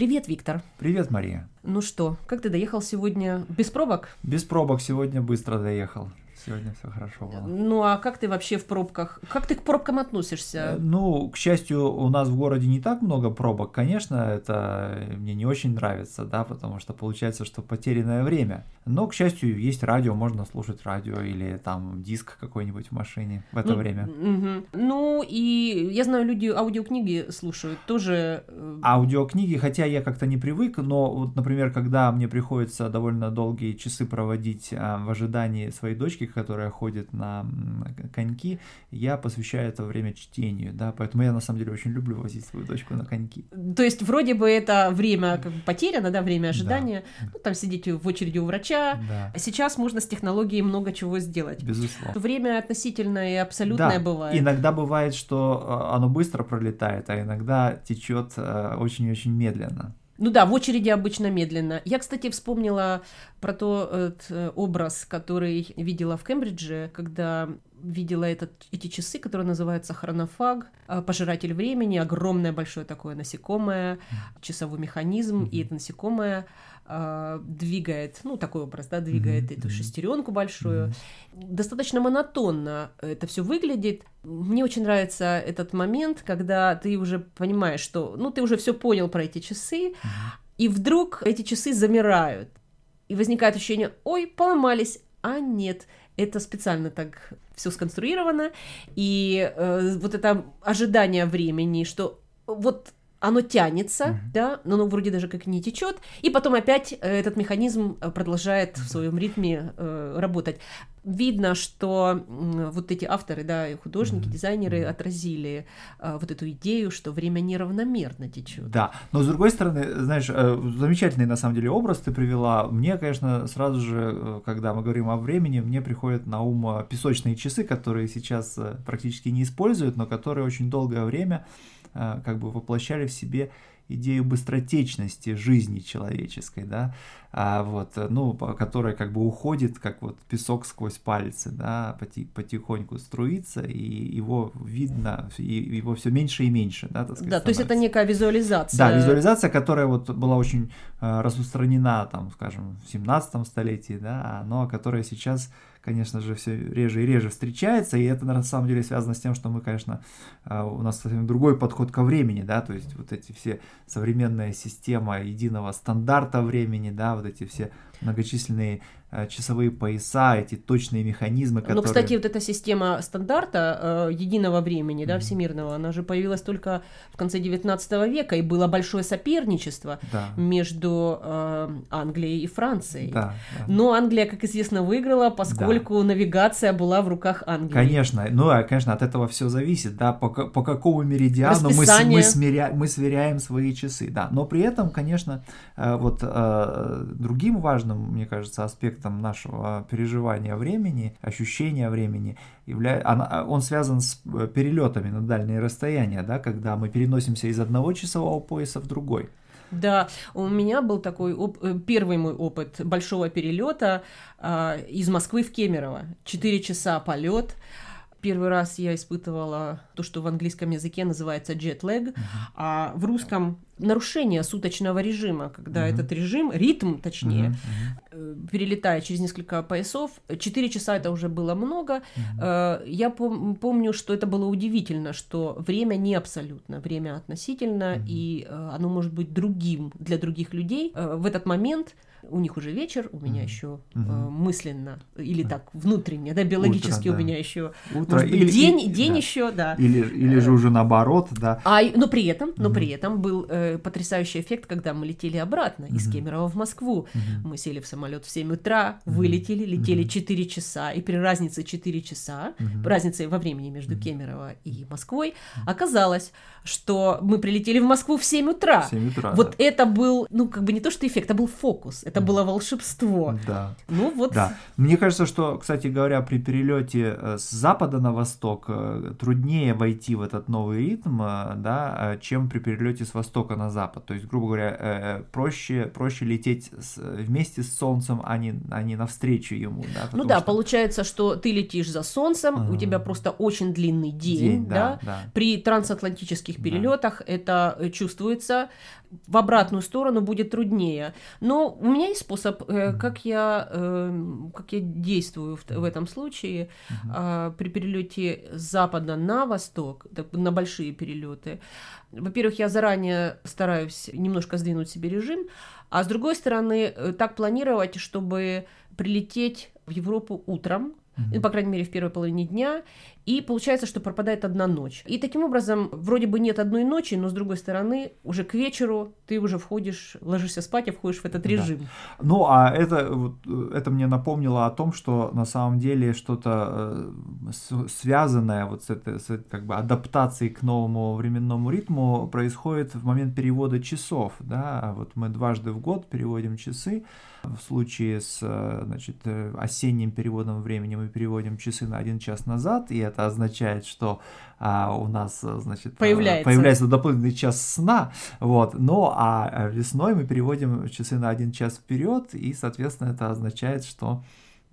Привет, Виктор. Привет, Мария. Ну что, как ты доехал сегодня? Без пробок? Без пробок сегодня быстро доехал. Сегодня все хорошо было. Ну а как ты вообще в пробках? Как ты к пробкам относишься? Э, ну, к счастью, у нас в городе не так много пробок. Конечно, это мне не очень нравится, да, потому что получается, что потерянное время. Но, к счастью, есть радио, можно слушать радио или там диск какой-нибудь в машине в это ну, время. Угу. Ну и я знаю, люди аудиокниги слушают тоже. Э, аудиокниги, хотя я как-то не привык, но вот, например, когда мне приходится довольно долгие часы проводить а, в ожидании своей дочки, которая ходит на коньки, я посвящаю это время чтению, да, поэтому я на самом деле очень люблю возить свою дочку на коньки. То есть вроде бы это время как бы потеряно, да, время ожидания, да. ну, там сидеть в очереди у врача. Да. Сейчас можно с технологией много чего сделать. Безусловно. Время относительное и абсолютное да. бывает. Иногда бывает, что а, оно быстро пролетает, а иногда течет а, очень-очень медленно. Ну да, в очереди обычно медленно. Я, кстати, вспомнила про тот э, образ, который видела в Кембридже, когда видела этот, эти часы, которые называются хронофаг, э, пожиратель времени, огромное большое такое насекомое, часовой механизм, mm-hmm. и это насекомое э, двигает, ну такой образ, да, двигает mm-hmm. эту шестеренку большую. Mm-hmm. Достаточно монотонно это все выглядит. Мне очень нравится этот момент, когда ты уже понимаешь, что, ну ты уже все понял про эти часы, и вдруг эти часы замирают, и возникает ощущение, ой, поломались, а нет, это специально так все сконструировано, и э, вот это ожидание времени, что вот оно тянется, mm-hmm. да, но оно вроде даже как не течет, и потом опять э, этот механизм э, продолжает в своем ритме э, работать. Видно, что э, вот эти авторы, да, художники, mm-hmm. дизайнеры отразили э, вот эту идею, что время неравномерно течет. Да, но с другой стороны, знаешь, э, замечательный на самом деле образ ты привела. Мне, конечно, сразу же, когда мы говорим о времени, мне приходят на ум песочные часы, которые сейчас практически не используют, но которые очень долгое время как бы воплощали в себе идею быстротечности жизни человеческой, да, а вот, ну, которая как бы уходит, как вот песок сквозь пальцы, да, потихоньку струится, и его видно, и его все меньше и меньше, да, так сказать. Да, то есть это некая визуализация. Да, визуализация, которая вот была очень э, распространена, там, скажем, в 17 столетии, да, но которая сейчас конечно же, все реже и реже встречается, и это на самом деле связано с тем, что мы, конечно, а, у нас совсем другой подход ко времени, да, то есть вот эти все современная система единого стандарта времени, да, вот эти все многочисленные часовые пояса, эти точные механизмы, которые... Ну, кстати, вот эта система стандарта э, единого времени, да, mm-hmm. всемирного, она же появилась только в конце 19 века, и было большое соперничество да. между э, Англией и Францией. Да, да. Но Англия, как известно, выиграла, поскольку да. навигация была в руках Англии. Конечно, ну, а, конечно, от этого все зависит, да, по, по какому меридиану мы, мы, смиря, мы сверяем свои часы, да, но при этом, конечно, э, вот э, другим важным, мне кажется, аспектом нашего переживания времени, ощущения времени, явля... он связан с э, перелетами на дальние расстояния, да, когда мы переносимся из одного часового пояса в другой. Да, у меня был такой оп- э, первый мой опыт большого перелета э, из Москвы в Кемерово. Четыре часа полет. Первый раз я испытывала то, что в английском языке называется jet lag, uh-huh. а в русском нарушение суточного режима, когда uh-huh. этот режим, ритм точнее, uh-huh. Uh-huh. перелетая через несколько поясов, 4 часа это уже было много. Uh-huh. Я пом- помню, что это было удивительно, что время не абсолютно, время относительно, uh-huh. и э, оно может быть другим для других людей. В этот момент у них уже вечер, у меня mm-hmm. еще. Э, мысленно или так внутренне, да, биологически Утро, у меня еще Утро может быть, или, день, и, день да. еще, да. Или или же уже наоборот, да. А но при этом, но mm-hmm. при этом был э, потрясающий эффект, когда мы летели обратно mm-hmm. из Кемерово в Москву. Mm-hmm. Мы сели в самолет в 7 утра, mm-hmm. вылетели, летели mm-hmm. 4 часа, и при разнице 4 часа, mm-hmm. разнице во времени между mm-hmm. Кемерово и Москвой, оказалось, что мы прилетели в Москву в 7 утра. 7 утра. Вот да. это был, ну как бы не то что эффект, это был фокус, это было волшебство. Да. Ну вот. Да. Мне кажется, что, кстати говоря, при перелете э, с запада на восток э, труднее войти в этот новый ритм, э, да, чем при перелете с востока на запад. То есть, грубо говоря, проще, проще лететь с, вместе с Солнцем, а не, а не навстречу ему. Да, ну да, что... получается, что ты летишь за Солнцем, uh-huh. у тебя просто очень длинный день, день да, да? да. При трансатлантических перелетах да. это чувствуется в обратную сторону будет труднее. Но у меня есть способ, э, как, я, э, как я действую в, в этом случае э, при перелете с запада на восток, на большие перелеты. Во-первых, я заранее стараюсь немножко сдвинуть себе режим, а с другой стороны, э, так планировать, чтобы прилететь в Европу утром, mm-hmm. по крайней мере, в первой половине дня, и получается, что пропадает одна ночь. И таким образом, вроде бы нет одной ночи, но с другой стороны, уже к вечеру ты уже входишь, ложишься спать и входишь в этот режим. Да. Ну, а это, вот, это мне напомнило о том, что на самом деле что-то э, связанное вот с этой, с как бы адаптацией к новому временному ритму происходит в момент перевода часов, да, вот мы дважды в год переводим часы, в случае с э, значит, э, осенним переводом времени мы переводим часы на один час назад, и это означает, что а, у нас значит, появляется. появляется дополнительный час сна. Вот. Но а весной мы переводим часы на один час вперед, и, соответственно, это означает, что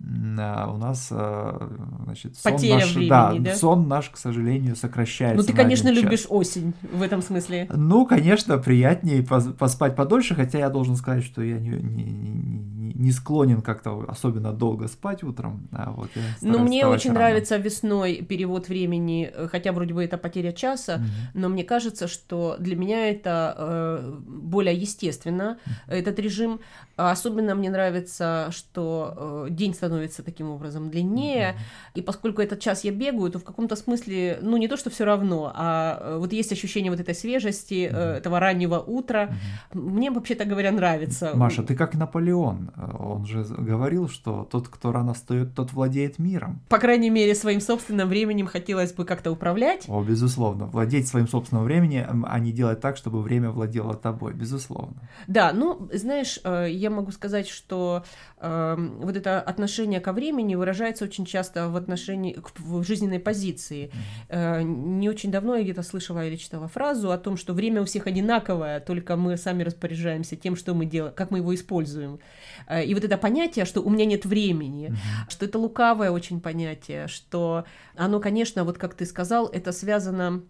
у нас значит, сон Потеря наш, времени, да, да? сон наш, к сожалению, сокращается. Ну, ты, конечно, любишь осень в этом смысле. Ну, конечно, приятнее поспать подольше, хотя я должен сказать, что я не, не, не, не склонен как-то особенно долго спать утром. А вот ну, мне очень рано. нравится весной перевод времени, э, хотя вроде бы это потеря часа, угу. но мне кажется, что для меня это э, более естественно, угу. этот режим. Особенно мне нравится, что э, день становится таким образом длиннее, mm-hmm. и поскольку этот час я бегаю, то в каком-то смысле, ну не то, что все равно, а э, вот есть ощущение вот этой свежести, mm-hmm. этого раннего утра. Mm-hmm. Мне вообще-то говоря нравится. Маша, ты как Наполеон, он же говорил, что тот, кто рано встает, тот владеет миром. По крайней мере, своим собственным временем хотелось бы как-то управлять. О, безусловно, владеть своим собственным временем, а не делать так, чтобы время владело тобой, безусловно. Да, ну, знаешь, я я могу сказать, что э, вот это отношение ко времени выражается очень часто в отношении, в жизненной позиции. Э, не очень давно я где-то слышала или читала фразу о том, что время у всех одинаковое, только мы сами распоряжаемся тем, что мы делаем, как мы его используем. Э, и вот это понятие, что у меня нет времени, mm-hmm. что это лукавое очень понятие, что оно, конечно, вот как ты сказал, это связано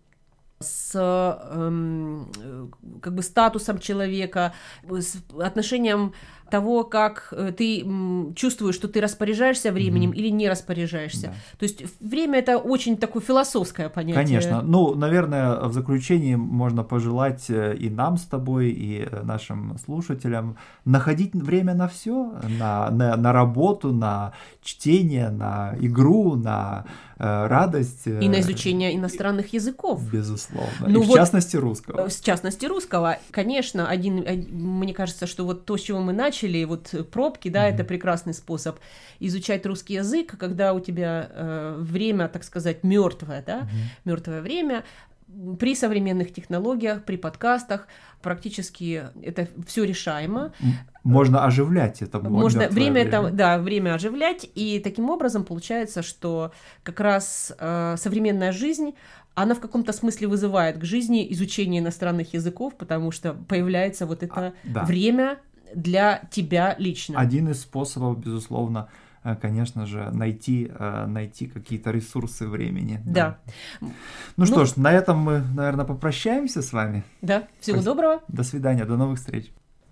с эм, как бы статусом человека, с отношением того, как э, ты чувствуешь, что ты распоряжаешься временем mm-hmm. или не распоряжаешься. Да. То есть время это очень такое философское понятие. Конечно. Ну, наверное, в заключении можно пожелать э, и нам с тобой, и э, нашим слушателям находить время на все, на, на, на работу, на чтение, на игру, на э, радость. И на изучение иностранных языков. Безусловно. Ну, и вот, в частности русского. В частности русского. Конечно, один, мне кажется, что вот то, с чего мы начали, начали, вот пробки, да, mm-hmm. это прекрасный способ изучать русский язык, когда у тебя э, время, так сказать, мертвое, да, mm-hmm. мертвое время, при современных технологиях, при подкастах практически это все решаемо. Можно оживлять это. Можно время, время это, да, время оживлять, и таким образом получается, что как раз э, современная жизнь она в каком-то смысле вызывает к жизни изучение иностранных языков, потому что появляется вот это а, да. время для тебя лично. Один из способов, безусловно, э, конечно же, найти, э, найти какие-то ресурсы времени. Да. да. Ну, ну что ж, на этом мы, наверное, попрощаемся с вами. Да, всего Спасибо. доброго. До свидания, до новых встреч.